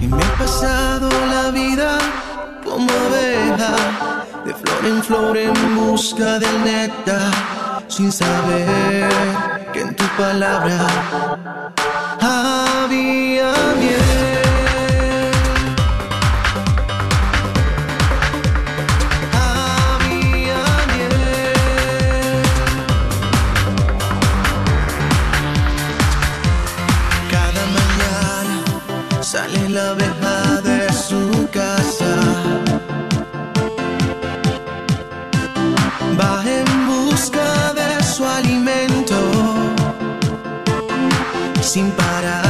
Y me he pasado la vida como abeja, de flor en flor en busca del néctar, sin saber que en tu palabra había miedo. la verja de su casa. Va en busca de su alimento sin parar.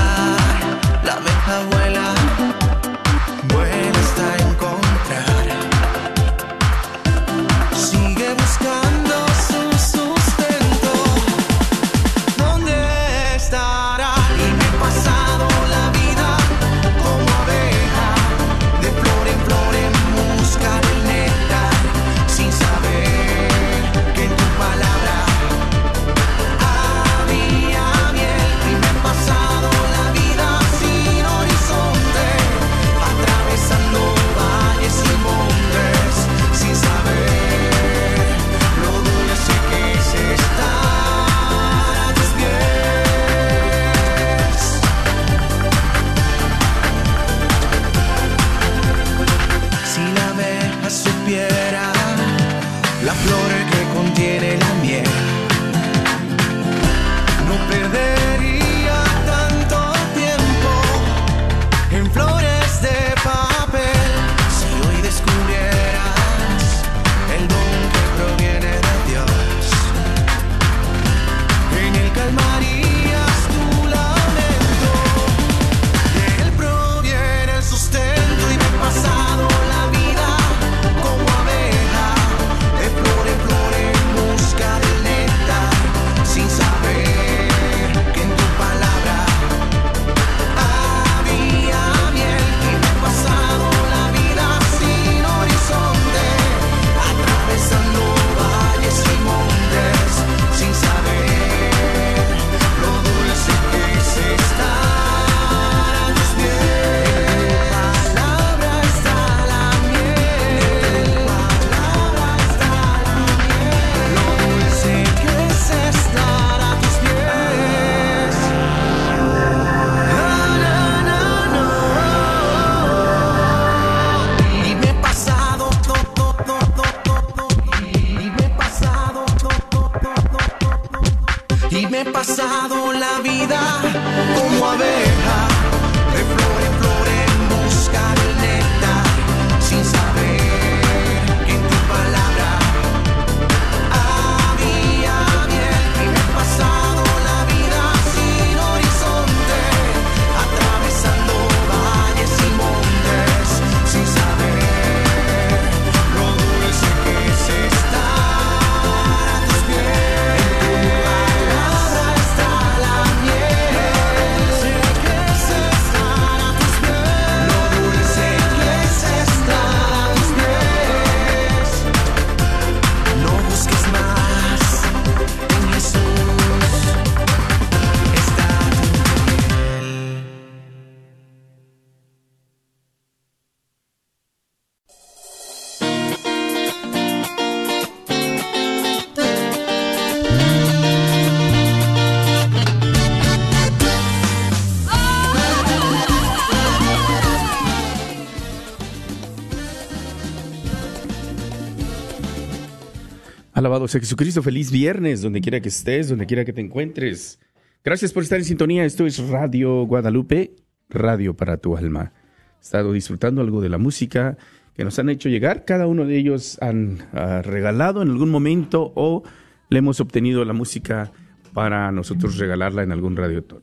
Alabado sea Jesucristo, feliz viernes, donde quiera que estés, donde quiera que te encuentres. Gracias por estar en sintonía. Esto es Radio Guadalupe, radio para tu alma. He estado disfrutando algo de la música que nos han hecho llegar. Cada uno de ellos han ah, regalado en algún momento o le hemos obtenido la música para nosotros regalarla en algún radiotón.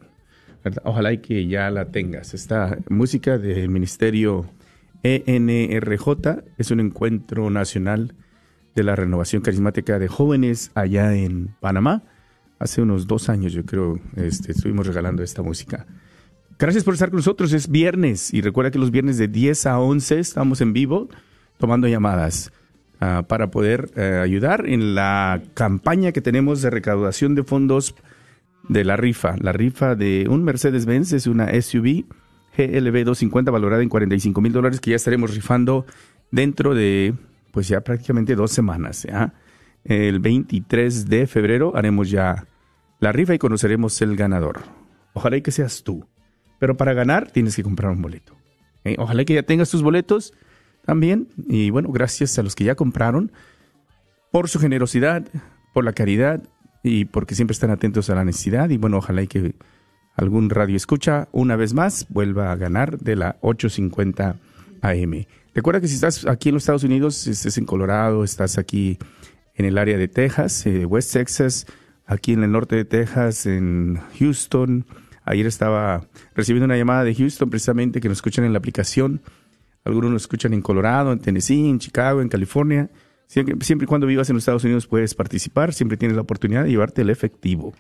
Ojalá y que ya la tengas. Esta música del Ministerio ENRJ es un encuentro nacional de la renovación carismática de jóvenes allá en Panamá. Hace unos dos años, yo creo, este, estuvimos regalando esta música. Gracias por estar con nosotros. Es viernes y recuerda que los viernes de 10 a 11 estamos en vivo tomando llamadas ah, para poder eh, ayudar en la campaña que tenemos de recaudación de fondos de la rifa. La rifa de un Mercedes-Benz es una SUV GLB 250 valorada en 45 mil dólares que ya estaremos rifando dentro de pues ya prácticamente dos semanas. El 23 de febrero haremos ya la rifa y conoceremos el ganador. Ojalá y que seas tú. Pero para ganar tienes que comprar un boleto. ¿eh? Ojalá que ya tengas tus boletos también. Y bueno, gracias a los que ya compraron por su generosidad, por la caridad y porque siempre están atentos a la necesidad. Y bueno, ojalá y que algún radio escucha una vez más vuelva a ganar de la 850 AM. Recuerda que si estás aquí en los Estados Unidos, estés en Colorado, estás aquí en el área de Texas, eh, West Texas, aquí en el norte de Texas, en Houston. Ayer estaba recibiendo una llamada de Houston precisamente que nos escuchan en la aplicación. Algunos nos escuchan en Colorado, en Tennessee, en Chicago, en California. Siempre y cuando vivas en los Estados Unidos puedes participar, siempre tienes la oportunidad de llevarte el efectivo.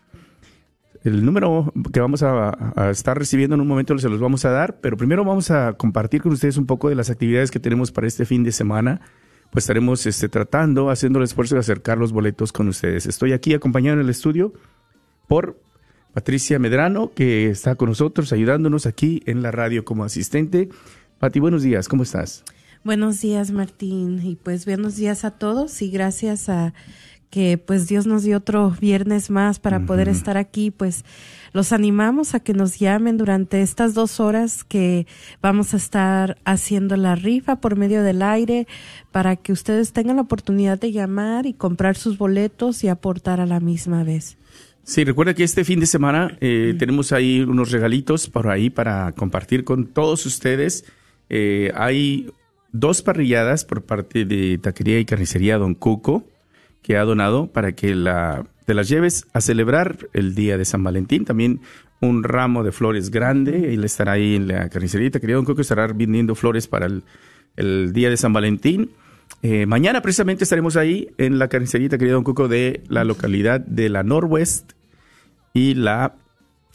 El número que vamos a, estar recibiendo en un momento se los vamos a dar, pero primero vamos a compartir con ustedes un poco de las actividades que tenemos para este fin de semana. Pues estaremos este, tratando, haciendo el esfuerzo de acercar los boletos con ustedes. Estoy aquí acompañado en el estudio por Patricia Medrano, que está con nosotros ayudándonos aquí en la radio como asistente. Pati, buenos días, ¿cómo estás? Buenos días, Martín, y pues buenos días a todos y gracias a que pues Dios nos dio otro viernes más para poder estar aquí, pues los animamos a que nos llamen durante estas dos horas que vamos a estar haciendo la rifa por medio del aire para que ustedes tengan la oportunidad de llamar y comprar sus boletos y aportar a la misma vez. Sí, recuerda que este fin de semana eh, tenemos ahí unos regalitos por ahí para compartir con todos ustedes. Eh, hay dos parrilladas por parte de Taquería y Carnicería Don Cuco que ha donado para que la, te las lleves a celebrar el día de San Valentín. También un ramo de flores grande. Él estará ahí en la carnicería. Querido Don Coco estará vendiendo flores para el, día de San Valentín. Eh, mañana precisamente estaremos ahí en la carnicería, querido Don Coco, de la localidad de la Norwest y la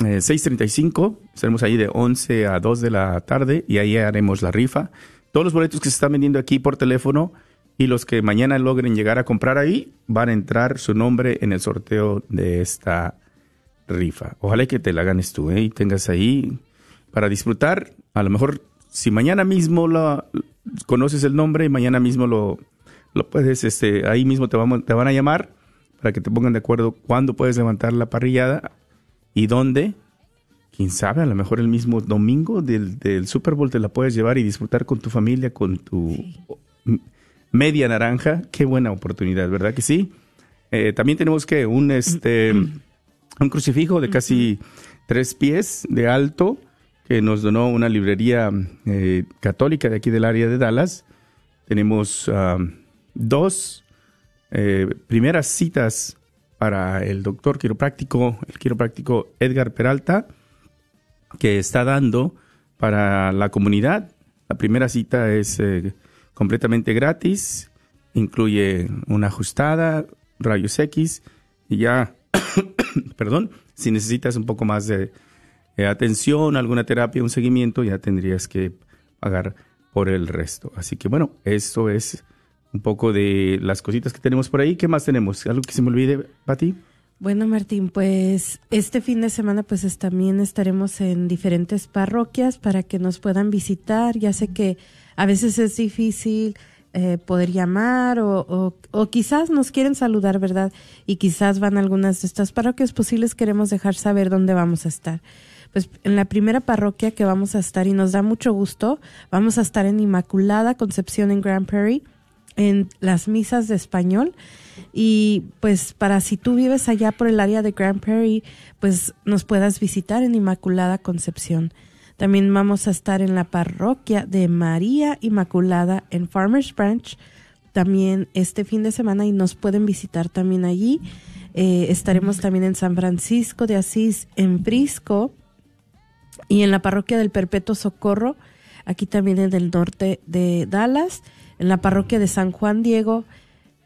635. Eh, estaremos ahí de 11 a 2 de la tarde y ahí haremos la rifa. Todos los boletos que se están vendiendo aquí por teléfono y los que mañana logren llegar a comprar ahí van a entrar su nombre en el sorteo de esta rifa. Ojalá que te la ganes tú ¿eh? y tengas ahí para disfrutar. A lo mejor si mañana mismo lo, conoces el nombre y mañana mismo lo, lo puedes, este, ahí mismo te, vamos, te van a llamar para que te pongan de acuerdo cuándo puedes levantar la parrillada y dónde. Quién sabe, a lo mejor el mismo domingo del, del Super Bowl te la puedes llevar y disfrutar con tu familia, con tu media naranja. Qué buena oportunidad, ¿verdad que sí? Eh, también tenemos que un, este, un crucifijo de casi tres pies de alto que nos donó una librería eh, católica de aquí del área de Dallas. Tenemos dos eh, primeras citas para el doctor quiropráctico, el quiropráctico Edgar Peralta, que está dando para la comunidad. La primera cita es completamente gratis, incluye una ajustada, rayos X y ya, perdón, si necesitas un poco más de atención, alguna terapia, un seguimiento, ya tendrías que pagar por el resto. Así que bueno, eso es un poco de las cositas que tenemos por ahí. ¿Qué más tenemos? ¿Algo que se me olvide, Pati? Bueno, Martín, pues este fin de semana pues también estaremos en diferentes parroquias para que nos puedan visitar. Ya sé que a veces es difícil eh, poder llamar o, o, quizás nos quieren saludar, ¿verdad? Y quizás van algunas de estas parroquias, posibles queremos dejar saber dónde vamos a estar. Pues en la primera parroquia que vamos a estar y nos da mucho gusto, vamos a estar en Inmaculada Concepción en Grand Prairie en las misas de español y pues para si tú vives allá por el área de Grand Prairie, pues nos puedas visitar en Inmaculada Concepción. También vamos a estar en la parroquia de María Inmaculada en Farmers Branch también este fin de semana y nos pueden visitar también allí. Eh, estaremos también en San Francisco de Asís, en Frisco y en la parroquia del Perpetuo Socorro, aquí también en el norte de Dallas, en la parroquia de San Juan Diego,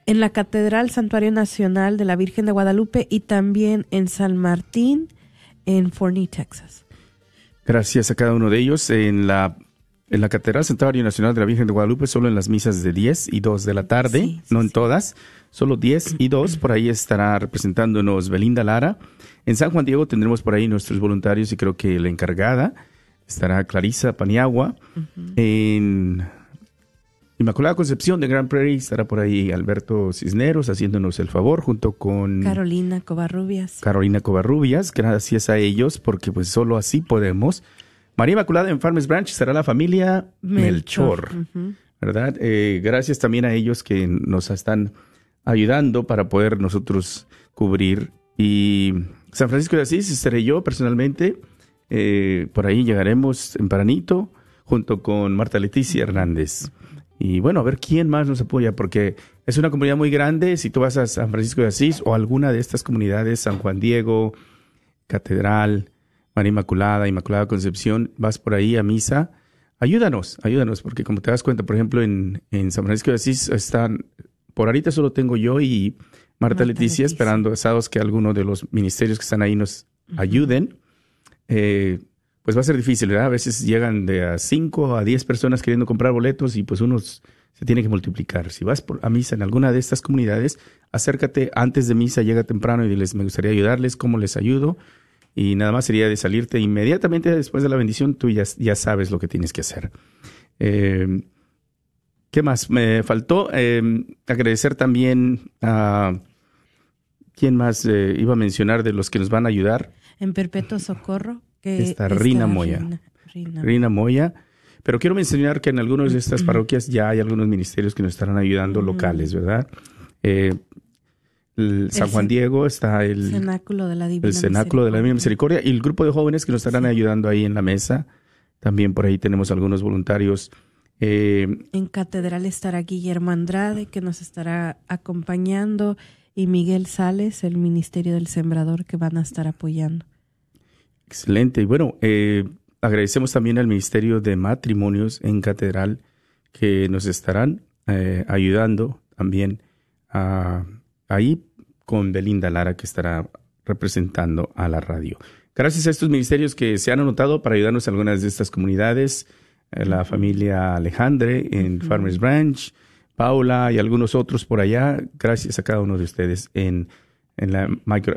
en la Catedral Santuario Nacional de la Virgen de Guadalupe y también en San Martín, en Forney, Texas. Gracias a cada uno de ellos. En la, en la Catedral Santuario Nacional de la Virgen de Guadalupe, solo en las misas de 10 y 2 de la tarde, no en todas, solo 10 y 2. Por ahí estará representándonos Belinda Lara. En San Juan Diego tendremos por ahí nuestros voluntarios y creo que la encargada estará Clarisa Paniagua. En Inmaculada Concepción de Grand Prairie estará por ahí Alberto Cisneros haciéndonos el favor junto con Carolina Covarrubias. Carolina Covarrubias, gracias a ellos porque pues solo así podemos. María Inmaculada en Farmers Branch será la familia Melchor, ¿verdad? Eh, gracias también a ellos que nos están ayudando para poder nosotros cubrir. Y San Francisco de Asís estaré yo personalmente. Eh, por ahí llegaremos tempranito junto con Marta Leticia Hernández. Y bueno, a ver quién más nos apoya, porque es una comunidad muy grande. Si tú vas a San Francisco de Asís o alguna de estas comunidades, San Juan Diego, Catedral, María Inmaculada, Inmaculada Concepción, vas por ahí a misa, ayúdanos, ayúdanos, porque como te das cuenta, por ejemplo, en, en San Francisco de Asís están, por ahorita solo tengo yo y Marta, Leticia, esperando asados que alguno de los ministerios que están ahí nos ayuden. Eh, pues va a ser difícil, ¿verdad? A veces llegan de a 5 a 10 personas queriendo comprar boletos y pues unos se tiene que multiplicar. Si vas por, a misa en alguna de estas comunidades, acércate antes de misa, llega temprano y diles, me gustaría ayudarles, ¿cómo les ayudo? Y nada más sería de salirte inmediatamente después de la bendición, tú ya, ya sabes lo que tienes que hacer. Eh, ¿Qué más? Me faltó eh, agradecer también a... ¿Quién más eh, iba a mencionar de los que nos van a ayudar? En Perpetuo Socorro está Rina Moya. Rina, Moya. Pero quiero mencionar que en algunas de estas parroquias ya hay algunos ministerios que nos estarán ayudando locales, ¿verdad? Eh, San Juan Diego está el Cenáculo de la Divina el Cenáculo de la Divina Misericordia y el grupo de jóvenes que nos estarán ayudando ahí en la mesa. También por ahí tenemos algunos voluntarios. Eh, en Catedral estará Guillermo Andrade que nos estará acompañando y Miguel Sales, el Ministerio del Sembrador que van a estar apoyando. Excelente. Y bueno, eh, agradecemos también al Ministerio de Matrimonios en Catedral que nos estarán eh, ayudando también ahí con Belinda Lara que estará representando a la radio. Gracias a estos ministerios que se han anotado para ayudarnos a algunas de estas comunidades, eh, la familia Alejandre en Farmers Branch, Paula y algunos otros por allá. Gracias a cada uno de ustedes en en la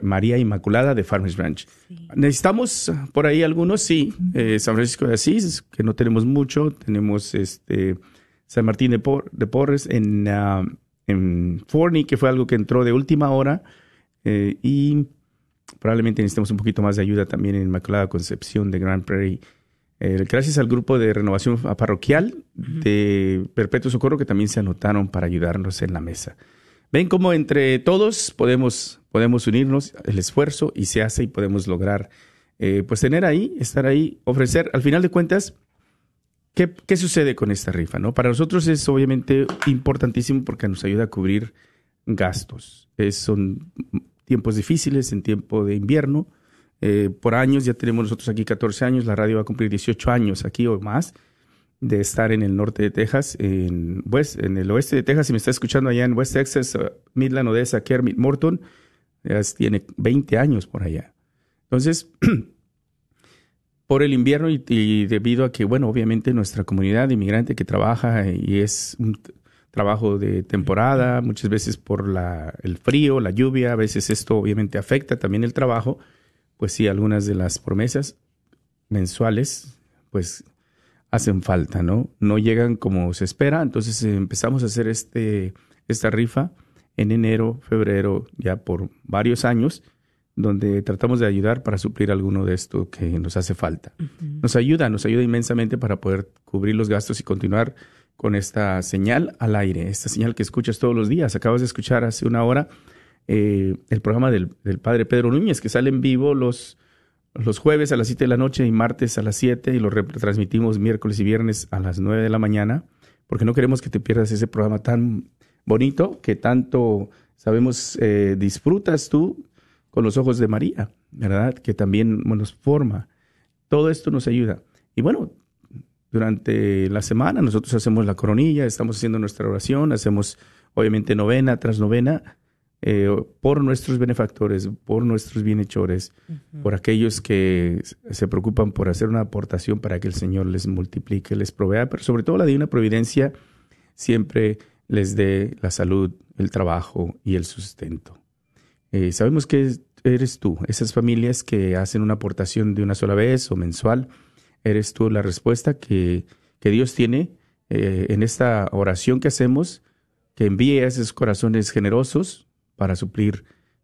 María Inmaculada de Farmers Branch. Necesitamos por ahí algunos, sí, eh, San Francisco de Asís, que no tenemos mucho, tenemos este San Martín de, Porres en, uh, en Forney, que fue algo que entró de última hora, eh, y probablemente necesitamos un poquito más de ayuda también en Inmaculada Concepción de Grand Prairie. Eh, gracias al grupo de renovación parroquial de Perpetuo Socorro que también se anotaron para ayudarnos en la mesa. Ven cómo entre todos podemos, podemos unirnos, el esfuerzo y se hace y podemos lograr, eh, pues tener ahí, estar ahí, ofrecer, al final de cuentas, ¿qué, ¿qué, sucede con esta rifa? ¿no? Para nosotros es obviamente importantísimo porque nos ayuda a cubrir gastos. son tiempos difíciles, en tiempo de invierno. Eh, por años, ya tenemos nosotros aquí 14 años, la radio va a cumplir 18 años aquí o más de estar en el norte de Texas, en, West, en el oeste de Texas, si me está escuchando allá en West Texas, uh, Midland, Odessa, Kermit, Morton, ya tiene 20 años por allá. Entonces, por el invierno y, debido a que, bueno, obviamente nuestra comunidad de inmigrante que trabaja y es un trabajo de temporada, muchas veces por la, el frío, la lluvia, a veces esto obviamente afecta también el trabajo, pues sí, algunas de las promesas mensuales, pues hacen falta, ¿no? No llegan como se espera, entonces eh, empezamos a hacer este, esta rifa en enero, febrero, ya por varios años, donde tratamos de ayudar para suplir alguno de esto que nos hace falta. Nos ayuda, nos ayuda inmensamente para poder cubrir los gastos y continuar con esta señal al aire, esta señal que escuchas todos los días. Acabas de escuchar hace una hora eh, el programa del, del, padre Pedro Núñez, que sale en vivo los, los jueves a las 7 de la noche y martes a las 7 y lo retransmitimos miércoles y viernes a las 9 de la mañana, porque no queremos que te pierdas ese programa tan bonito que tanto sabemos eh, disfrutas tú con los ojos de María, ¿verdad? Que también nos forma. Todo esto nos ayuda. Y bueno, durante la semana nosotros hacemos la coronilla, estamos haciendo nuestra oración, hacemos obviamente novena tras novena eh, por nuestros benefactores, por nuestros bienhechores, por aquellos que se preocupan por hacer una aportación para que el Señor les multiplique, les provea, pero sobre todo la divina providencia siempre les dé la salud, el trabajo y el sustento. Eh, sabemos que eres tú, esas familias que hacen una aportación de una sola vez o mensual, eres tú la respuesta que, que Dios tiene eh, en esta oración que hacemos, que envíe a esos corazones generosos para suplir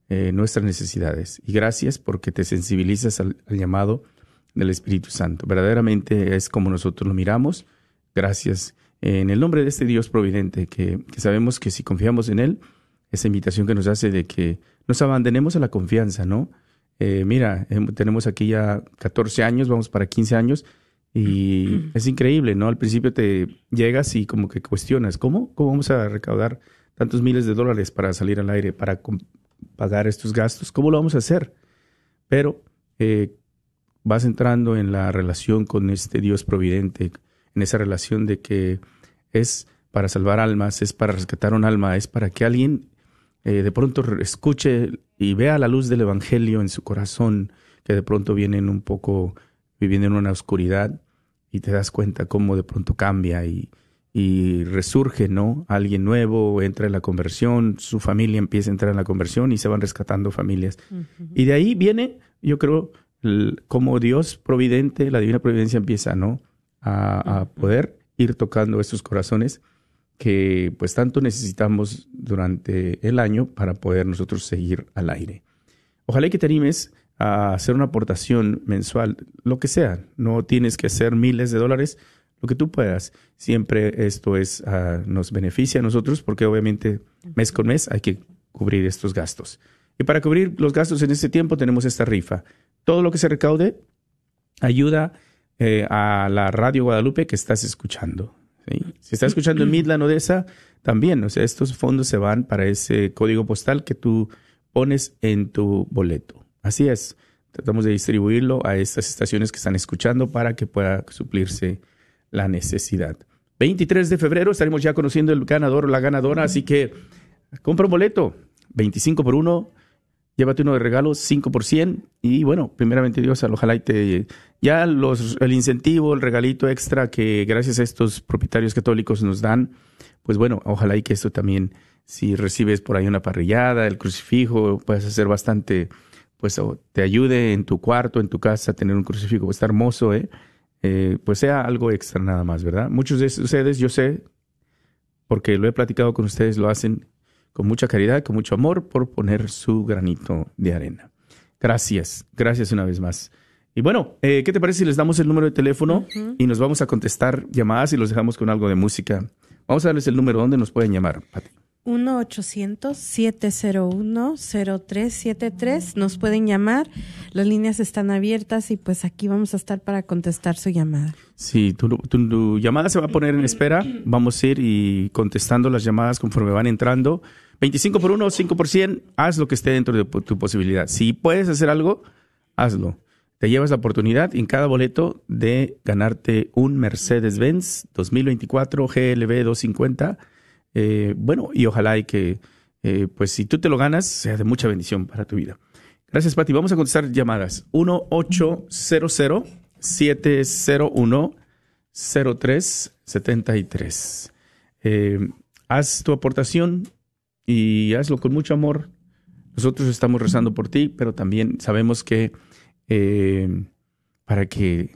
eh, nuestras necesidades. Y gracias porque te sensibilizas al, llamado del Espíritu Santo. Verdaderamente es como nosotros lo miramos. Gracias en el nombre de este Dios providente, que, sabemos que si confiamos en Él, esa invitación que nos hace de que nos abandonemos a la confianza, ¿no? Eh, mira, em, tenemos aquí ya 14 años, vamos para 15 años, y es increíble, ¿no? Al principio te llegas y como que cuestionas, ¿cómo? ¿Cómo vamos a recaudar tantos miles de dólares para salir al aire, para pagar estos gastos. ¿Cómo lo vamos a hacer? Pero eh, vas entrando en la relación con este Dios providente, en esa relación de que es para salvar almas, es para rescatar un alma, es para que alguien eh, de pronto escuche y vea la luz del Evangelio en su corazón, que de pronto vienen un poco viviendo en una oscuridad y te das cuenta cómo de pronto cambia y, y resurge, ¿no? Alguien nuevo entra en la conversión, su familia empieza a entrar en la conversión y se van rescatando familias. Y de ahí viene, yo creo, como Dios providente, la divina providencia empieza, ¿no? A, poder ir tocando estos corazones que pues tanto necesitamos durante el año para poder nosotros seguir al aire. Ojalá que te animes a hacer una aportación mensual, lo que sea. No tienes que hacer miles de dólares, lo que tú puedas. Siempre esto es, ah, nos beneficia a nosotros porque obviamente mes con mes hay que cubrir estos gastos. Y para cubrir los gastos en este tiempo tenemos esta rifa. Todo lo que se recaude ayuda eh, a la radio Guadalupe que estás escuchando. Si estás escuchando en Midland, Odessa, también, o sea, estos fondos se van para ese código postal que tú pones en tu boleto. Así es. Tratamos de distribuirlo a estas estaciones que están escuchando para que pueda suplirse la necesidad. 23 de febrero estaremos ya conociendo el ganador o la ganadora, así que compra un boleto, 25 por uno, llévate uno de regalo, 5 por 100 y bueno, primeramente Dios, ojalá y te, ya los, el incentivo, el regalito extra que gracias a estos propietarios católicos nos dan, pues bueno, ojalá y que esto también, si recibes por ahí una parrillada, el crucifijo, puedes hacer bastante, pues te ayude en tu cuarto, en tu casa, tener un crucifijo, está hermoso, ¿eh? Eh, pues sea algo extra nada más, ¿verdad? Muchos de ustedes, yo sé, porque lo he platicado con ustedes, lo hacen con mucha caridad, con mucho amor, por poner su granito de arena. Gracias, gracias una vez más. Y bueno, eh, ¿qué te parece si les damos el número de teléfono y nos vamos a contestar llamadas y los dejamos con algo de música? Vamos a darles el número donde nos pueden llamar, Pati. 1-800-701-0373. Nos pueden llamar, las líneas están abiertas y pues aquí vamos a estar para contestar su llamada. Sí, tu, llamada se va a poner en espera. Vamos a ir y contestando las llamadas conforme van entrando. 25 por 1, 5 por 100, haz lo que esté dentro de tu posibilidad. Si puedes hacer algo, hazlo. Te llevas la oportunidad en cada boleto de ganarte un Mercedes-Benz 2024 GLB 250 eh, bueno, y ojalá y que, eh, pues si tú te lo ganas, sea de mucha bendición para tu vida. Gracias, Pati. Vamos a contestar llamadas. 1-800-701-0373. Eh, haz tu aportación y hazlo con mucho amor. Nosotros estamos rezando por ti, pero también sabemos que eh, para que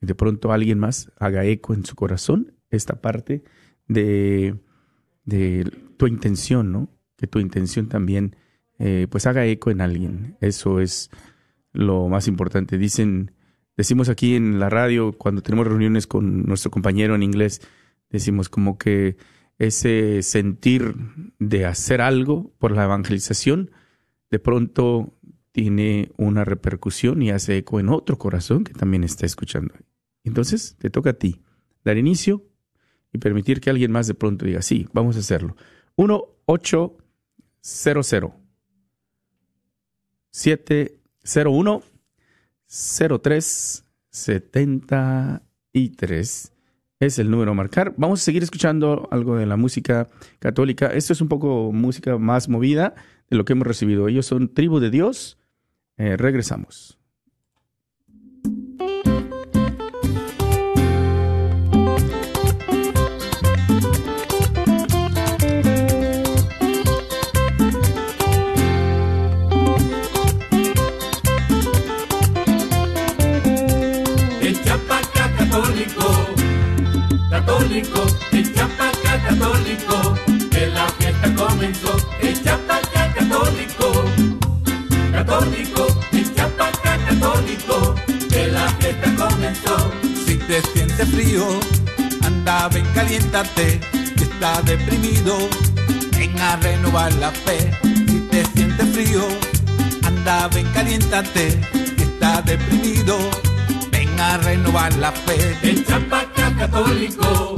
de pronto alguien más haga eco en su corazón esta parte de de tu intención, ¿no? Que tu intención también eh, pues haga eco en alguien. Eso es lo más importante. Dicen, decimos aquí en la radio cuando tenemos reuniones con nuestro compañero en inglés, decimos como que ese sentir de hacer algo por la evangelización, de pronto tiene una repercusión y hace eco en otro corazón que también está escuchando. Entonces, te toca a ti dar inicio y permitir que alguien más de pronto diga, sí, vamos a hacerlo. 1 800 701 0373 es el número a marcar. Vamos a seguir escuchando algo de la música católica. Esto es un poco música más movida de lo que hemos recibido. Ellos son tribu de Dios. Eh, regresamos. Católico, que la fiesta comenzó, echa pa' católico, católico, echa pa' católico, que la fiesta comenzó. Si te sientes frío, anda, ven, caliéntate, si estás deprimido, ven a renovar la fe. Si te sientes frío, anda, ven, caliéntate, si estás deprimido, ven a renovar la fe. Echa pa' católico,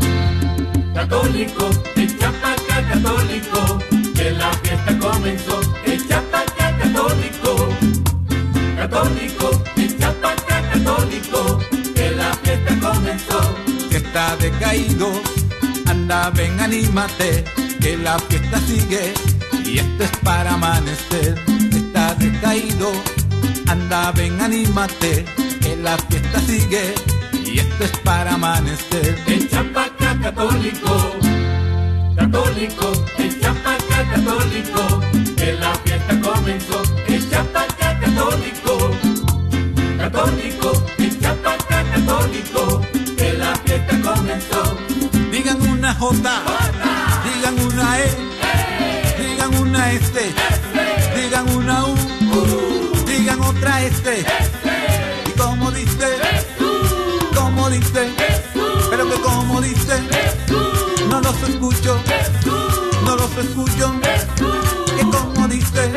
católico, echa pa' católico, que la fiesta comenzó, echa pa' católico, católico, echa pa' católico, que la fiesta comenzó. Que está decaído, anda, ven, anímate, que la fiesta sigue y esto es para amanecer. Está decaído, anda, ven, anímate, que la fiesta sigue y esto es para amanecer. El chapaca católico, católico, el chapaca católico, que la fiesta comenzó. El chapaca católico, católico, el chapaca católico, que la fiesta comenzó. Digan una J, digan una E, digan una este, digan una U, digan otra este. Y como dice, como dice, pero que como dice, los escucho, no los escucho, que como dice,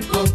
católico,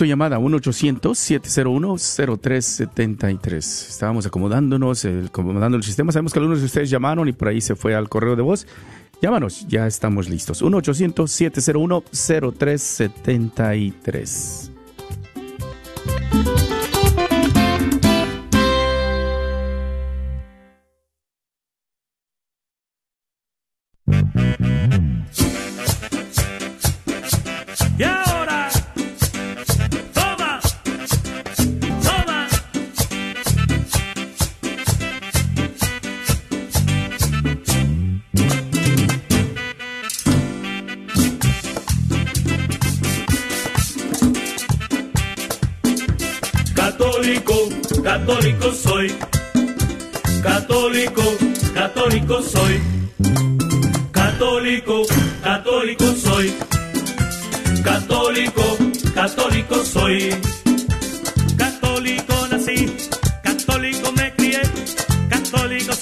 tu llamada 1-800-701-0373. Estábamos acomodándonos, acomodando el sistema. Sabemos que algunos de ustedes llamaron y por ahí se fue al correo de voz. Llámanos, ya estamos listos. 1-800-701-0373.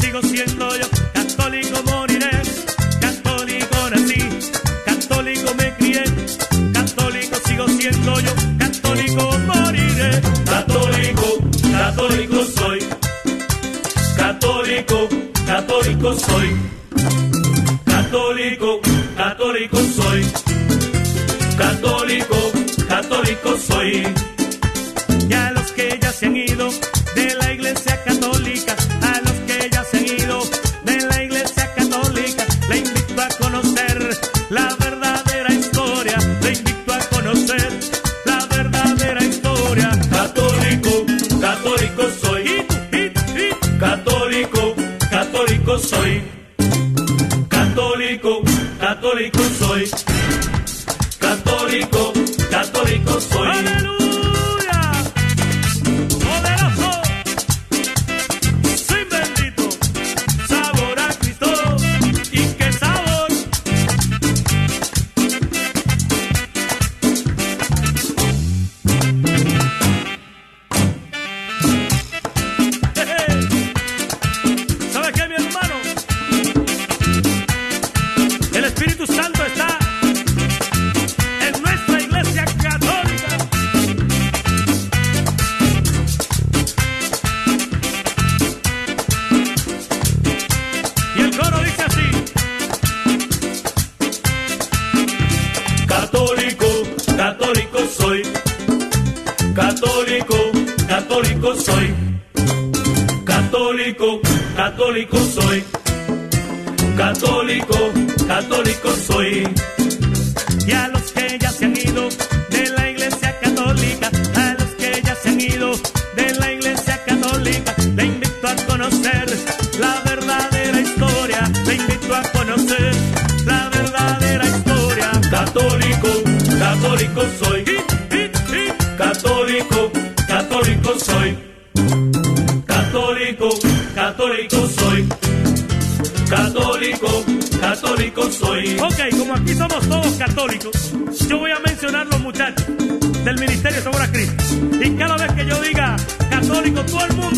Sigo siendo yo, católico moriré. Católico nací, católico me crié, católico sigo siendo yo, católico moriré. Católico, católico soy. Católico, católico soy. Católico, católico soy. Católico, católico soy.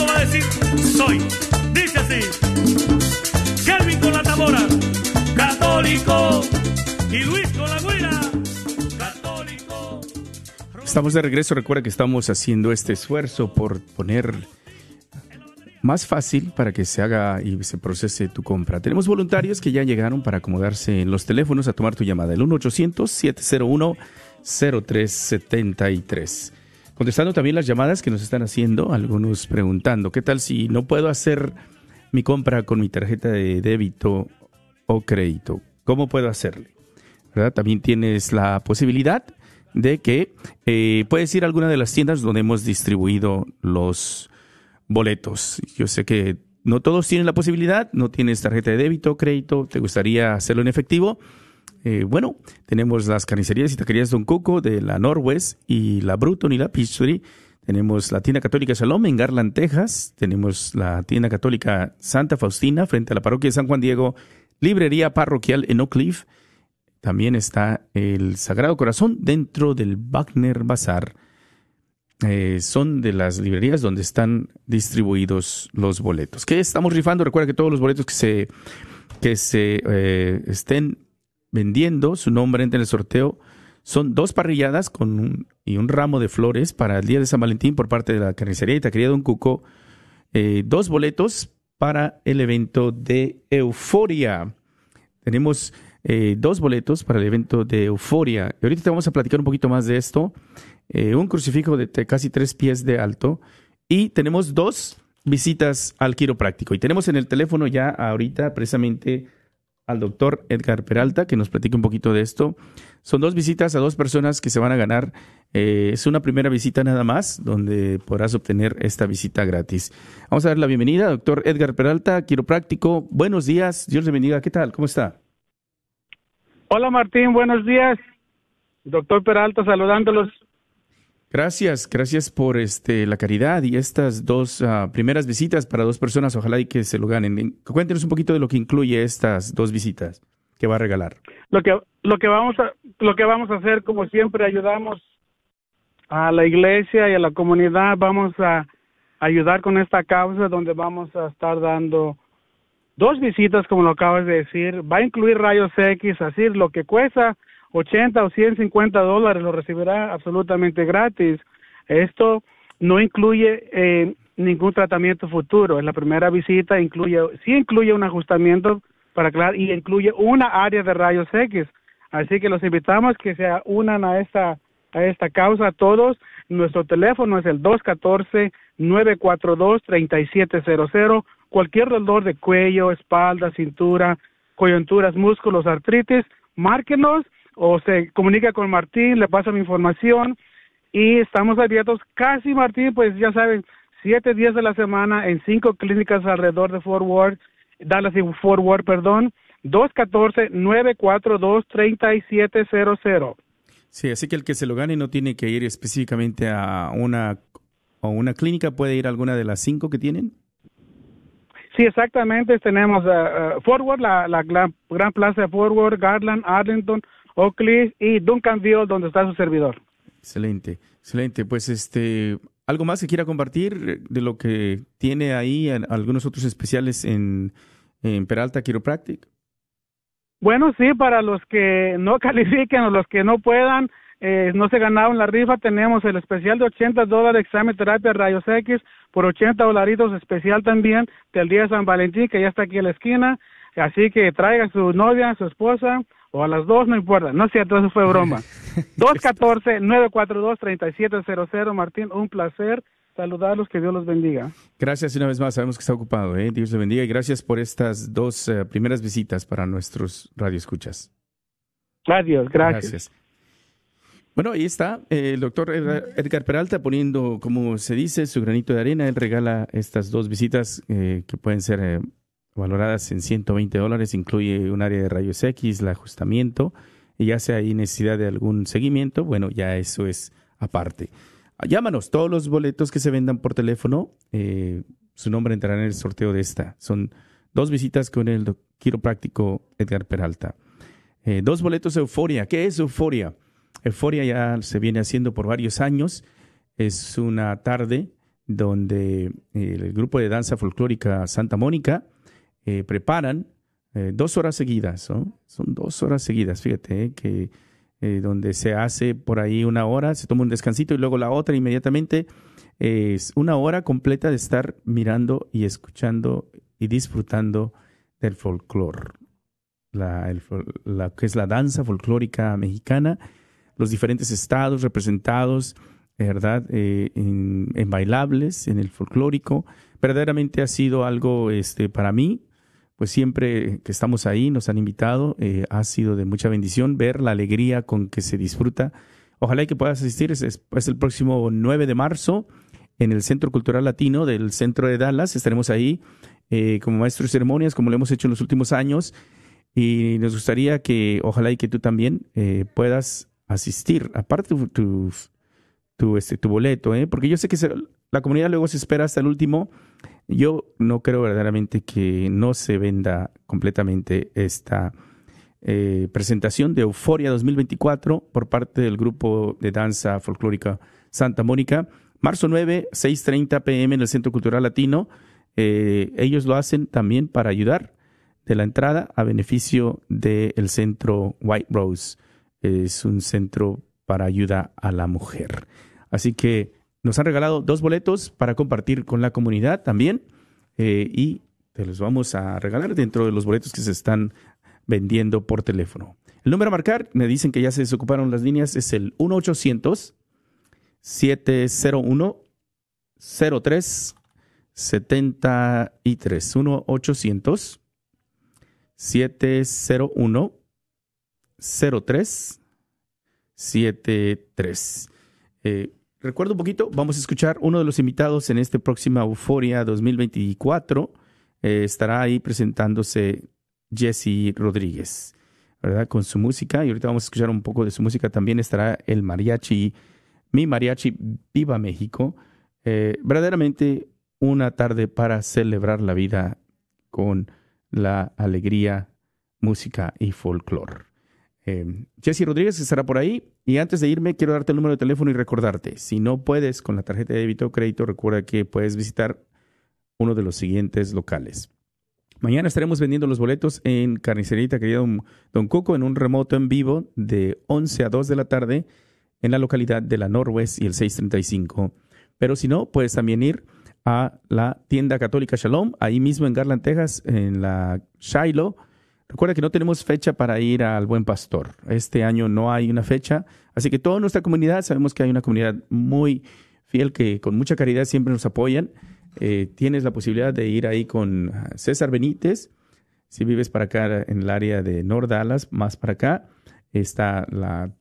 Va a decir soy. Dice así: Kelvin con la tambora, católico. Y Luis con la guira, católico. Estamos de regreso. Recuerda que estamos haciendo este esfuerzo por poner más fácil para que se haga y se procese tu compra. Tenemos voluntarios que ya llegaron para acomodarse en los teléfonos a tomar tu llamada. El 1-800-701-0373. Contestando también las llamadas que nos están haciendo, algunos preguntando, ¿qué tal si no puedo hacer mi compra con mi tarjeta de débito o crédito? ¿Cómo puedo hacerle? También tienes la posibilidad de que eh, puedes ir a alguna de las tiendas donde hemos distribuido los boletos. Yo sé que no todos tienen la posibilidad, no tienes tarjeta de débito, crédito, te gustaría hacerlo en efectivo. Eh, bueno, tenemos las carnicerías y taquerías Don Coco de la Norwest y la Bruton y la Peachtree. Tenemos la tienda católica Shalom en Garland, Texas. Tenemos la tienda católica Santa Faustina frente a la parroquia de San Juan Diego. Librería parroquial en Oak Cliff. También está el Sagrado Corazón dentro del Wagner Bazar. Eh, son de las librerías donde están distribuidos los boletos. ¿Qué estamos rifando? Recuerda que todos los boletos que se, que se eh, estén vendiendo, su nombre en el sorteo, son dos parrilladas con y un ramo de flores para el día de San Valentín por parte de la carnicería y taquería Don Cuco. Eh, dos boletos para el evento de Euforia. Tenemos eh, dos boletos para el evento de Euforia. Y ahorita te vamos a platicar un poquito más de esto. Eh, un crucifijo de casi tres pies de alto. Y tenemos dos visitas al quiropráctico. Y tenemos en el teléfono ya ahorita precisamente al doctor Edgar Peralta, que nos platique un poquito de esto. Son dos visitas a dos personas que se van a ganar. Eh, es una primera visita nada más, donde podrás obtener esta visita gratis. Vamos a dar la bienvenida, doctor Edgar Peralta, quiropráctico. Buenos días, Dios le bendiga. ¿Qué tal? ¿Cómo está? Hola Martín, buenos días. Doctor Peralta saludándolos. Gracias, gracias por este la caridad y estas dos ah, primeras visitas para dos personas, ojalá y que se lo ganen. Cuéntenos un poquito de lo que incluye estas dos visitas que va a regalar. Lo que lo que vamos a lo que vamos a hacer como siempre ayudamos a la iglesia y a la comunidad, vamos a ayudar con esta causa donde vamos a estar dando dos visitas como lo acabas de decir, va a incluir rayos X, así lo que cuesta 80 o 150 dólares lo recibirá absolutamente gratis. Esto no incluye eh, ningún tratamiento futuro. En la primera visita incluye, sí incluye un ajustamiento para aclarar y incluye una área de rayos X. Así que los invitamos que se unan a esta a esta causa todos. Nuestro teléfono es el 214-942-3700. Cualquier dolor de cuello, espalda, cintura, coyunturas, músculos, artritis, márquenos o se comunica con Martín, le pasa mi información y estamos abiertos casi, Martín, pues ya saben, siete días de la semana en cinco clínicas alrededor de Fort Worth, Dallas y Fort Worth, perdón, 214-942-3700. Sí, así que el que se lo gane no tiene que ir específicamente a una, a una clínica, puede ir a alguna de las cinco que tienen. Sí, exactamente. Tenemos uh, Fort Worth, la, la gran, gran, plaza de Fort Worth, Garland, Arlington, Oakley y Duncanville, donde está su servidor. Excelente, excelente. Pues este, algo más que quiera compartir de lo que tiene ahí algunos otros especiales en, en Peralta Chiropractic. Bueno, sí, para los que no califiquen o los que no puedan, eh, no se ganaron la rifa, tenemos el especial de 80 dólares examen terapia rayos X por 80 dolaritos especial también del día de San Valentín, que ya está aquí en la esquina. Así que traiga a su novia, a su esposa, o a las dos, no importa. No es cierto, eso fue broma. 214-942-3700, Martín, un placer saludarlos, que Dios los bendiga. Gracias una vez más, sabemos que está ocupado, ¿eh? Dios le bendiga y gracias por estas dos eh, primeras visitas para nuestros radioescuchas. Adiós, gracias. gracias. Bueno, ahí está eh, el doctor Edgar Peralta poniendo, como se dice, su granito de arena. Él regala estas dos visitas eh, que pueden ser valoradas en 120 dólares, incluye un área de rayos X, el ajustamiento, y ya sea hay necesidad de algún seguimiento, bueno, ya eso es aparte. Llámanos, todos los boletos que se vendan por teléfono, eh, su nombre entrará en el sorteo de esta. Son dos visitas con el quiropráctico Edgar Peralta. Eh, dos boletos Euforia. ¿Qué es Euforia? Euforia ya se viene haciendo por varios años. Es una tarde donde eh, el grupo de danza folclórica Santa Mónica eh, preparan eh, dos horas seguidas, son dos horas seguidas, fíjate, eh, que donde se hace por ahí una hora, se toma un descansito y luego la otra inmediatamente. Es una hora completa de estar mirando y escuchando y disfrutando del folclore, la, la, que es la danza folclórica mexicana, los diferentes estados representados, ¿verdad? en, en, bailables, en el folclórico. Verdaderamente ha sido algo este, para mí pues siempre que estamos ahí nos han invitado, eh, ha sido de mucha bendición ver la alegría con que se disfruta. Ojalá que puedas asistir, es, es, el próximo 9 de marzo en el Centro Cultural Latino del Centro de Dallas. Estaremos ahí eh, como maestros de ceremonias, como lo hemos hecho en los últimos años, y nos gustaría que, ojalá y que tú también eh, puedas asistir, aparte tu, tu, tu, este, tu boleto, ¿eh? porque yo sé que la comunidad luego se espera hasta el último yo no creo verdaderamente que no se venda completamente esta eh, presentación de Euforia 2024 por parte del grupo de danza folclórica Santa Mónica. Marzo 9, 6.30 pm en el Centro Cultural Latino. Eh, ellos lo hacen también para ayudar de la entrada a beneficio del centro White Rose. Es un centro para ayuda a la mujer. Así que nos han regalado dos boletos para compartir con la comunidad también eh, y te los vamos a regalar dentro de los boletos que se están vendiendo por teléfono. El número a marcar, me dicen que ya se desocuparon las líneas, es el 1-800-701-0373. 1-800-701-0373. Eh, recuerdo un poquito, vamos a escuchar uno de los invitados en este próxima Euforia 2024. Eh, estará ahí presentándose Jesse Rodríguez, ¿verdad? Con su música. Y ahorita vamos a escuchar un poco de su música. También estará el mariachi Mi Mariachi Viva México. Eh, verdaderamente una tarde para celebrar la vida con la alegría, música y folclore. Eh, Jesse Rodríguez estará por ahí. Y antes de irme, quiero darte el número de teléfono y recordarte, si no puedes con la tarjeta de débito o crédito, recuerda que puedes visitar uno de los siguientes locales. Mañana estaremos vendiendo los boletos en Carnicerita querido Don Coco en un remoto en vivo de 11 a 2 de la tarde en la localidad de la Norwest y el 635. Pero si no, puedes también ir a la tienda católica Shalom, ahí mismo en Garland, Texas, en la Shiloh. Recuerda que no tenemos fecha para ir al Buen Pastor. Este año no hay una fecha. Así que toda nuestra comunidad, sabemos que hay una comunidad muy fiel que con mucha caridad siempre nos apoyan. Eh, tienes la posibilidad de ir ahí con César Benítez. Si vives para acá en el área de North Dallas, más para acá, está la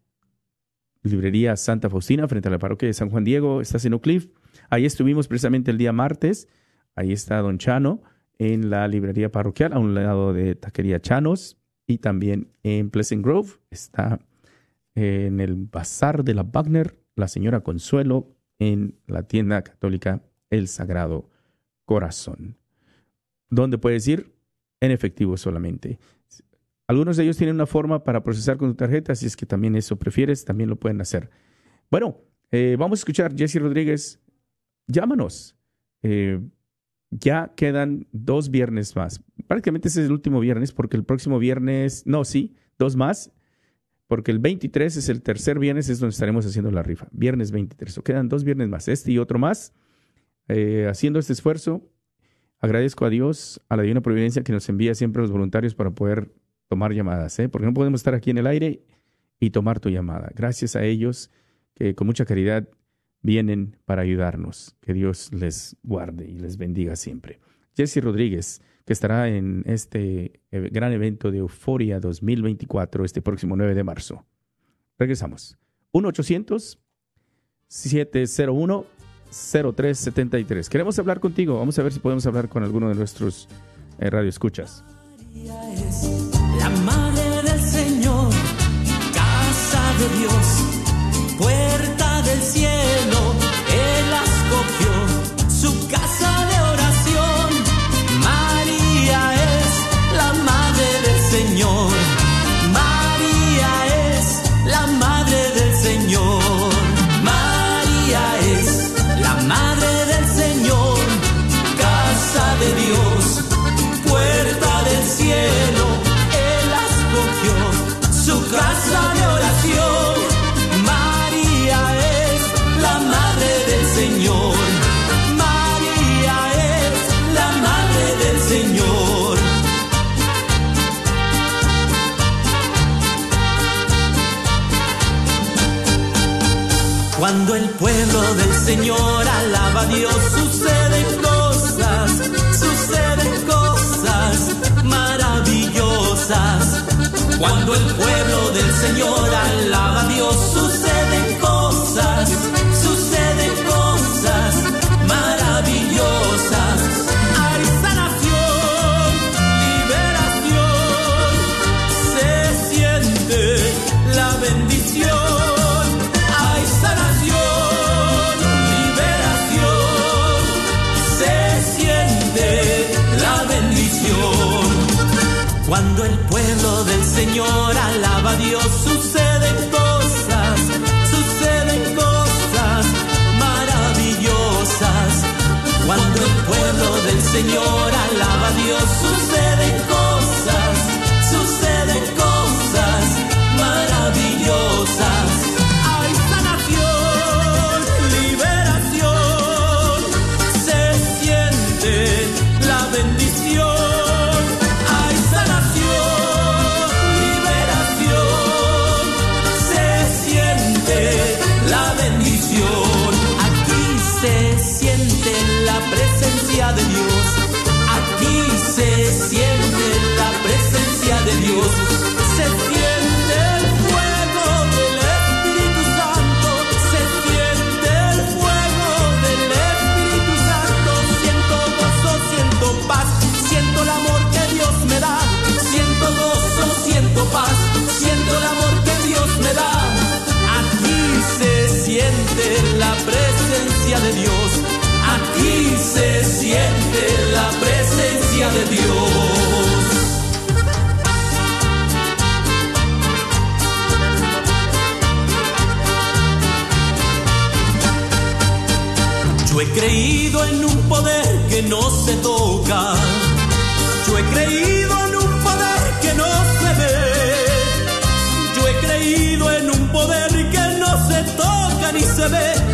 librería Santa Faustina frente a la parroquia de San Juan Diego. Estás en Cliff. Ahí estuvimos precisamente el día martes. Ahí está Don Chano en la librería parroquial, a un lado de Taquería Chanos. Y también en Pleasant Grove está en el Bazar de la Wagner, la señora Consuelo en la tienda católica el Sagrado Corazón. ¿Dónde puedes ir? En efectivo solamente. Algunos de ellos tienen una forma para procesar con tu tarjeta, si es que también eso prefieres, también lo pueden hacer. Bueno, eh, vamos a escuchar Jesse Rodríguez. Llámanos. Eh, ya quedan dos viernes más. Prácticamente ese es el último viernes, porque el próximo viernes, no, sí, dos más, porque el 23 es el tercer viernes, es donde estaremos haciendo la rifa. Viernes 23. O quedan dos viernes más, este y otro más. Eh, haciendo este esfuerzo, agradezco a Dios, a la Divina Providencia que nos envía siempre los voluntarios para poder tomar llamadas, ¿eh? porque no podemos estar aquí en el aire y tomar tu llamada. Gracias a ellos que con mucha caridad vienen para ayudarnos. Que Dios les guarde y les bendiga siempre. Jesse Rodríguez, que estará en este eh, gran evento de Euforia 2024 este próximo 9 de marzo. Regresamos. 1-800-701 0373. Queremos hablar contigo. Vamos a ver si podemos hablar con alguno de nuestros eh, radioescuchas. La madre del Señor, casa de Dios, puerta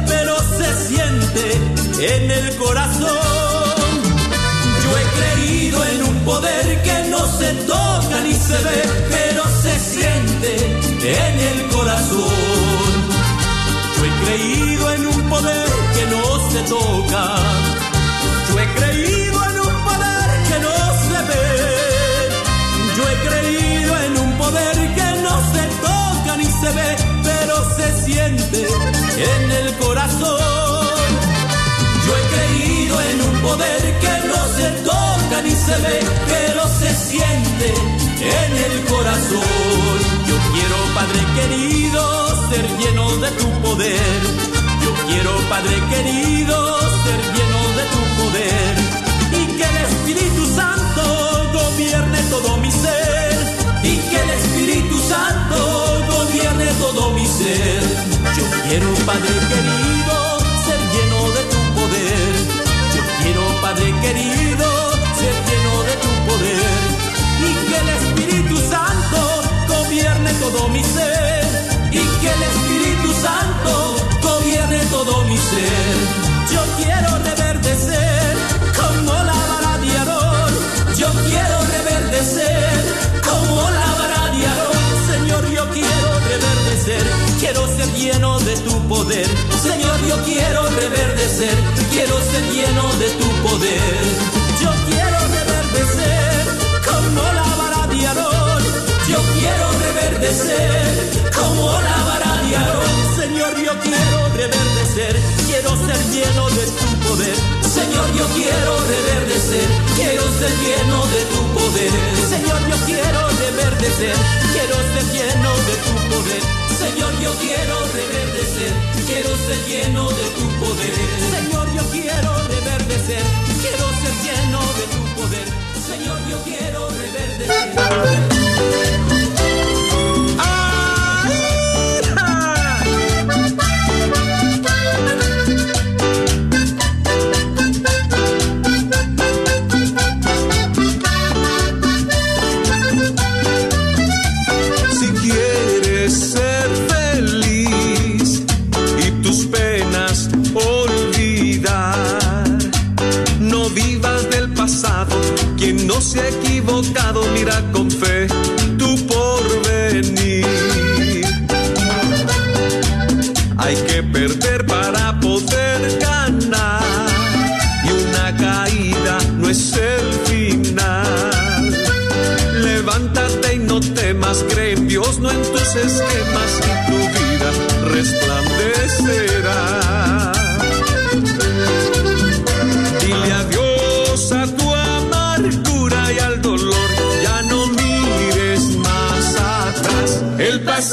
pero se siente en el corazón. Yo he creído en un poder que no se toca ni se ve, pero se siente en el corazón. Yo he creído en un poder que no se toca. Yo he creído en el corazón. Yo he creído en un poder que no se toca ni se ve, pero se siente en el corazón. Yo quiero, Padre querido, ser lleno de tu poder. Yo quiero, Padre querido, ser lleno de tu poder. Y que el Espíritu Santo gobierne todo mi ser. Y que el Espíritu Santo gobierne todo mi ser. Quiero, Padre querido, ser lleno de tu poder. Yo quiero, Padre querido, ser lleno de tu poder. Y que el Espíritu Santo gobierne todo mi ser. Y que el Espíritu Santo gobierne todo mi ser. Yo quiero reverdecer Quiero ser lleno de tu poder. Señor, yo quiero reverdecer. Quiero ser lleno de tu poder. Yo quiero reverdecer como la vara de Aarón. Yo quiero reverdecer como la vara de Aarón. Señor, yo quiero reverdecer. Quiero ser lleno de tu poder. Señor, yo quiero reverdecer. Quiero ser lleno de tu poder. Señor, yo quiero reverdecer. Quiero ser lleno de tu poder. Señor, yo quiero reverdecer. Quiero ser lleno de tu poder. Señor, yo quiero reverdecer. Quiero ser lleno de tu poder. Señor, yo quiero reverdecer.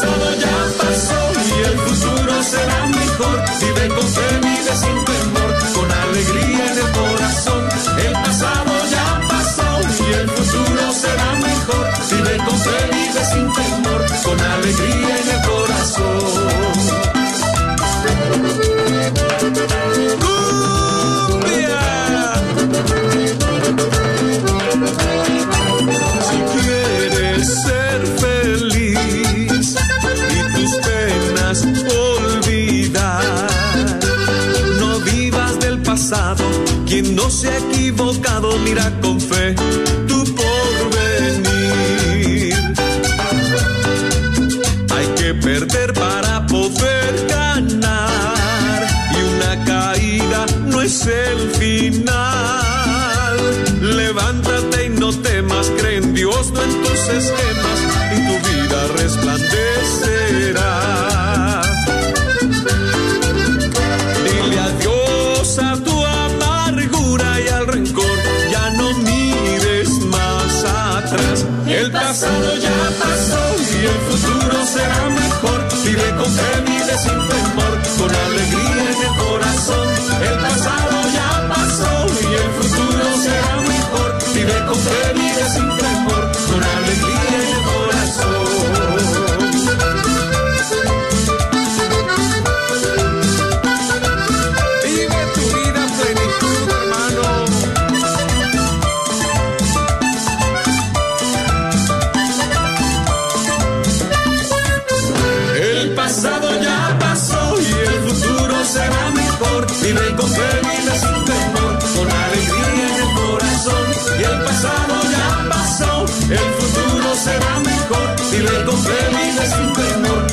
Pasado ya pasó y el futuro será mejor. Si ve con Quien no se ha equivocado, mira con fe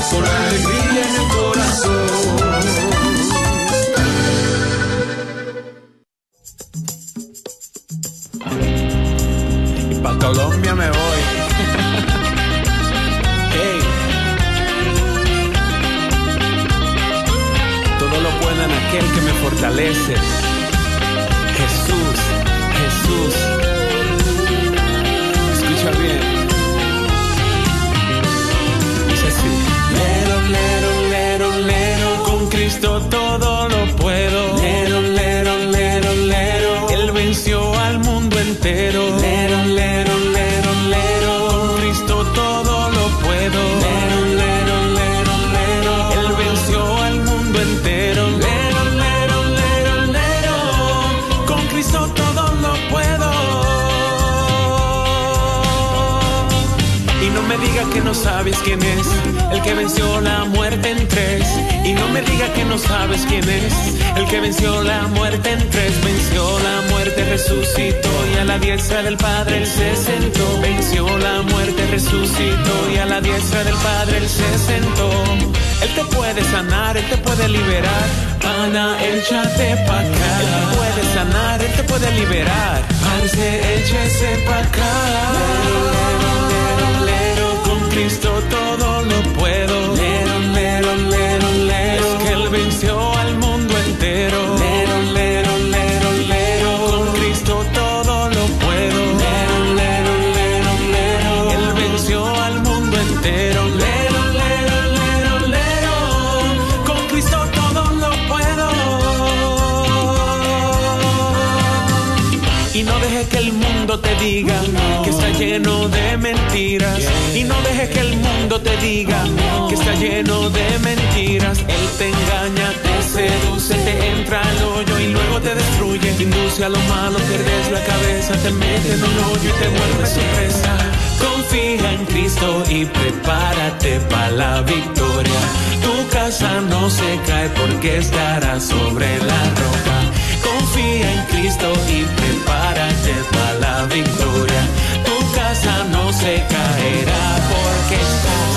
con alegría en el corazón. Y pa' Colombia me voy. Hey. Todo lo puedo en aquel que me fortalece. Jesús, Jesús. Sabes quién es el que venció la muerte en tres. Y no me diga que no sabes quién es el que venció la muerte en tres. Venció la muerte, resucitó y a la diestra del Padre él se sentó. Venció la muerte, resucitó y a la diestra del Padre él se sentó. Él te puede sanar, él te puede liberar. Ana, échate pa' acá. Él te puede sanar, él te puede liberar. Parce, échese pa' acá. please diga que está lleno de mentiras. Y no deje que el mundo te diga que está lleno de mentiras. Él te engaña, te seduce, te entra al hoyo y luego te destruye. Induce a lo malo, pierdes la cabeza, te mete en un hoyo y te vuelve sorpresa. Confía en Cristo y prepárate para la victoria. Tu casa no se cae porque estará sobre la roca. Confía en Cristo y prepárate para victoria. Tu casa no se caerá porque está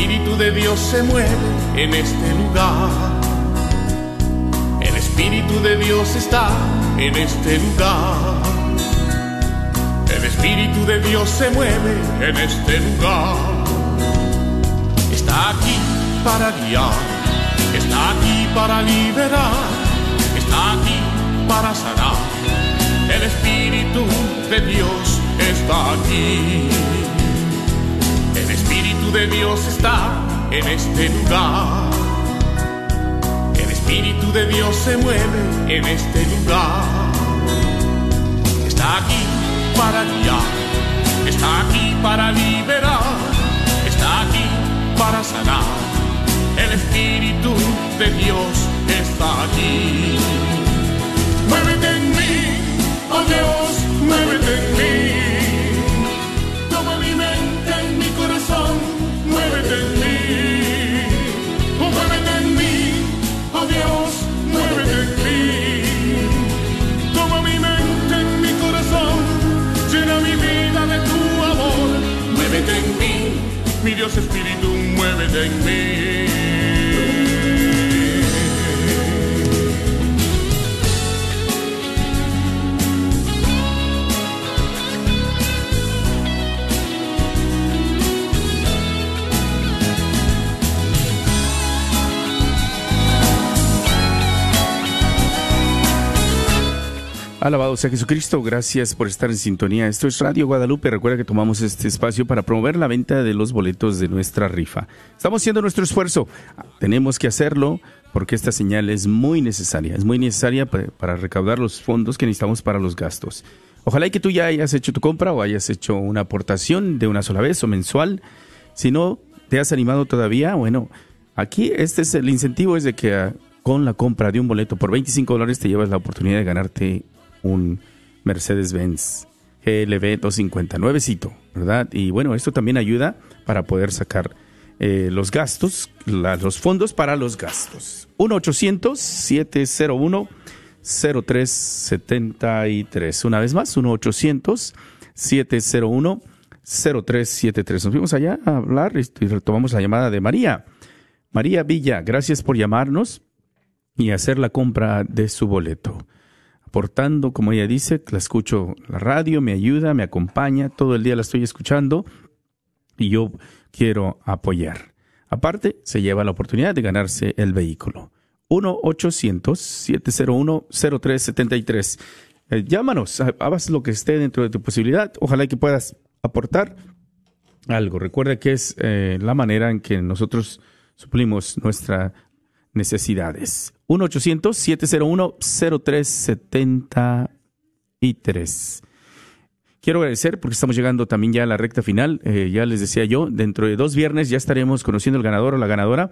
Espíritu de Dios se mueve en este lugar. El Espíritu de Dios está en este lugar. El Espíritu de Dios se mueve en este lugar. Está aquí para guiar. Está aquí para liberar. Está aquí para sanar. El Espíritu de Dios está aquí. Espíritu de Dios está en este lugar. El Espíritu de Dios se mueve en este lugar. Está aquí para guiar, está aquí para liberar, está aquí para sanar. El Espíritu de Dios está aquí. Muévete en mí, oh Dios, muévete en mí. Dios Espíritu, muévete en mí. Alabado sea Jesucristo, gracias por estar en sintonía. Esto es Radio Guadalupe. Recuerda que tomamos este espacio para promover la venta de los boletos de nuestra rifa. Estamos haciendo nuestro esfuerzo. Tenemos que hacerlo porque esta señal es muy necesaria. Es muy necesaria pa- para recaudar los fondos que necesitamos para los gastos. Ojalá y que tú ya hayas hecho tu compra o hayas hecho una aportación de una sola vez o mensual. Si no te has animado todavía, bueno, aquí este es el incentivo es de que ah, con la compra de un boleto por 25 dólares te llevas la oportunidad de ganarte un Mercedes-Benz GLB 259cito, ¿verdad? Y bueno, esto también ayuda para poder sacar eh, los gastos, los fondos para los gastos. 1-800-701-0373. Una vez más, 1-800-701-0373. Nos fuimos allá a hablar y retomamos la llamada de María. María Villa, gracias por llamarnos y hacer la compra de su boleto. Aportando, como ella dice, la escucho la radio, me ayuda, me acompaña, todo el día la estoy escuchando y yo quiero apoyar. Aparte, se lleva la oportunidad de ganarse el vehículo. 1-800-701-0373. Eh, llámanos, ha- haz lo que esté dentro de tu posibilidad. Ojalá que puedas aportar algo. Recuerda que es eh, la manera en que nosotros suplimos nuestras necesidades. 1-800-701-0373. Quiero agradecer porque estamos llegando también ya a la recta final. Eh, ya les decía yo, dentro de dos viernes ya estaremos conociendo el ganador o la ganadora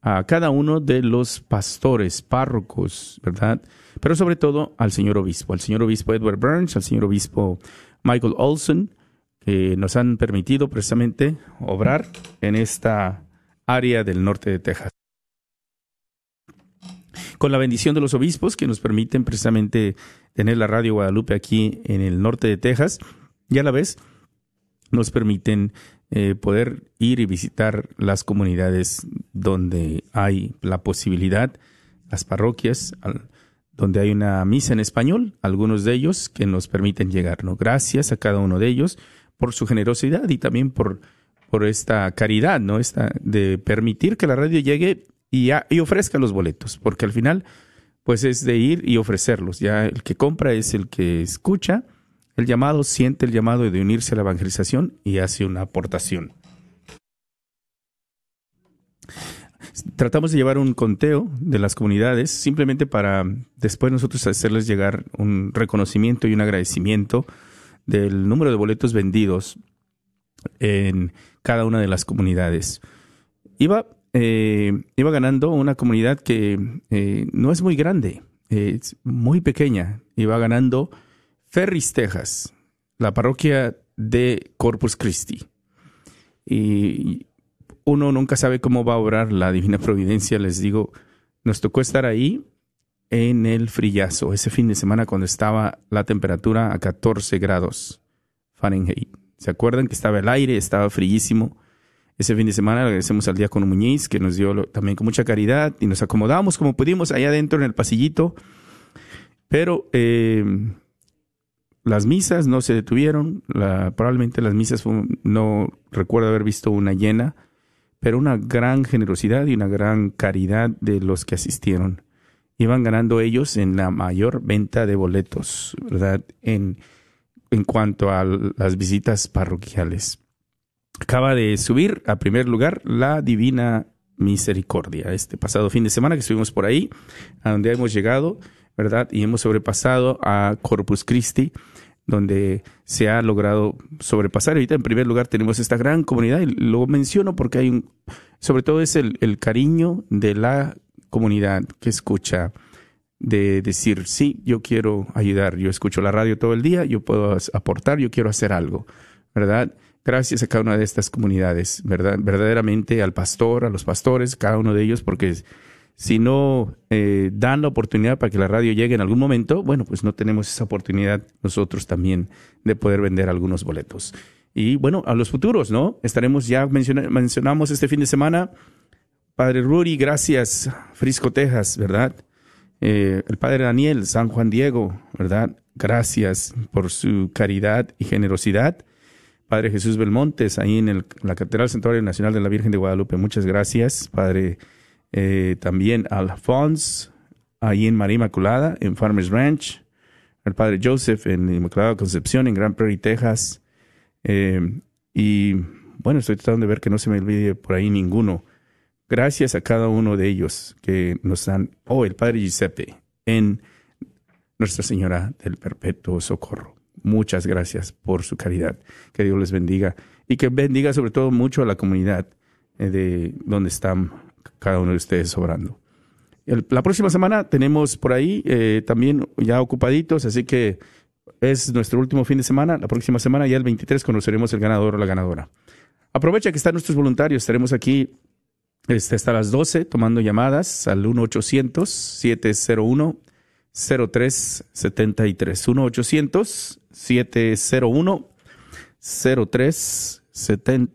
a cada uno de los pastores, párrocos, ¿verdad? Pero sobre todo al señor obispo, al señor obispo Edward Burns, al señor obispo Michael Olson, que nos han permitido precisamente obrar en esta área del norte de Texas. Con la bendición de los obispos que nos permiten precisamente tener la radio Guadalupe aquí en el norte de Texas y a la vez nos permiten eh, poder ir y visitar las comunidades donde hay la posibilidad, las parroquias, al- donde hay una misa en español, algunos de ellos que nos permiten llegar. ¿no? Gracias a cada uno de ellos por su generosidad y también por, por esta caridad, ¿no? Esta, de permitir que la radio llegue y, a- ofrezca los boletos, porque al final, pues es de ir y ofrecerlos. Ya el que compra es el que escucha el llamado, siente el llamado de unirse a la evangelización y hace una aportación. Tratamos de llevar un conteo de las comunidades simplemente para después nosotros hacerles llegar un reconocimiento y un agradecimiento del número de boletos vendidos en cada una de las comunidades. Iba, eh, iba ganando una comunidad que eh, no es muy grande, es muy pequeña. Iba ganando Ferris, Texas, la parroquia de Corpus Christi. Y uno nunca sabe cómo va a obrar la divina providencia. Les digo, nos tocó estar ahí en el frillazo ese fin de semana cuando estaba la temperatura a 14 grados Fahrenheit. ¿Se acuerdan que estaba el aire, estaba frillísimo? Ese fin de semana agradecemos al diácono Muñiz que nos dio también con mucha caridad y nos acomodamos como pudimos allá adentro en el pasillito. Pero eh, las misas no se detuvieron. Probablemente las misas no recuerdo haber visto una llena, pero una gran generosidad y una gran caridad de los que asistieron. Iban ganando ellos en la mayor venta de boletos, ¿verdad? En, en cuanto a las visitas parroquiales. Acaba de subir a primer lugar la Divina Misericordia. Este pasado fin de semana que estuvimos por ahí, a donde hemos llegado, ¿verdad? Y hemos sobrepasado a Corpus Christi, donde se ha logrado sobrepasar. Ahorita en primer lugar tenemos esta gran comunidad y lo menciono porque hay un, sobre todo es el, el cariño de la comunidad que escucha de decir, sí, yo quiero ayudar, yo escucho la radio todo el día, yo puedo aportar, yo quiero hacer algo, ¿verdad? Gracias a cada una de estas comunidades, ¿verdad? Verdaderamente al pastor, a los pastores, cada uno de ellos, porque si no eh, dan la oportunidad para que la radio llegue en algún momento, bueno, pues no tenemos esa oportunidad nosotros también de poder vender algunos boletos. Y bueno, a los futuros, ¿no? Estaremos ya, mencionamos este fin de semana, Padre Rudy, gracias, Frisco, Texas, ¿verdad? Eh, el Padre Daniel, San Juan Diego, ¿verdad? Gracias por su caridad y generosidad. Padre Jesús Belmontes, ahí en la Catedral Santuario Nacional de la Virgen de Guadalupe, muchas gracias. Padre eh, también Alphonse, ahí en María Inmaculada, en Farmers Ranch. El Padre Joseph en Inmaculada Concepción, en Grand Prairie, Texas. Eh, y bueno, estoy tratando de ver que no se me olvide por ahí ninguno. Gracias a cada uno de ellos que nos dan, oh, el Padre Giuseppe, en Nuestra Señora del Perpetuo Socorro. Muchas gracias por su caridad. Que Dios les bendiga y que bendiga sobre todo mucho a la comunidad eh, de donde están cada uno de ustedes obrando. la próxima semana tenemos por ahí eh, también ya ocupaditos, así que es nuestro último fin de semana. La próxima semana, ya el 23, conoceremos el ganador o la ganadora. Aprovecha que están nuestros voluntarios. Estaremos aquí este, hasta las 12 tomando llamadas al 1-800-701-0373. 1-800-701-0373.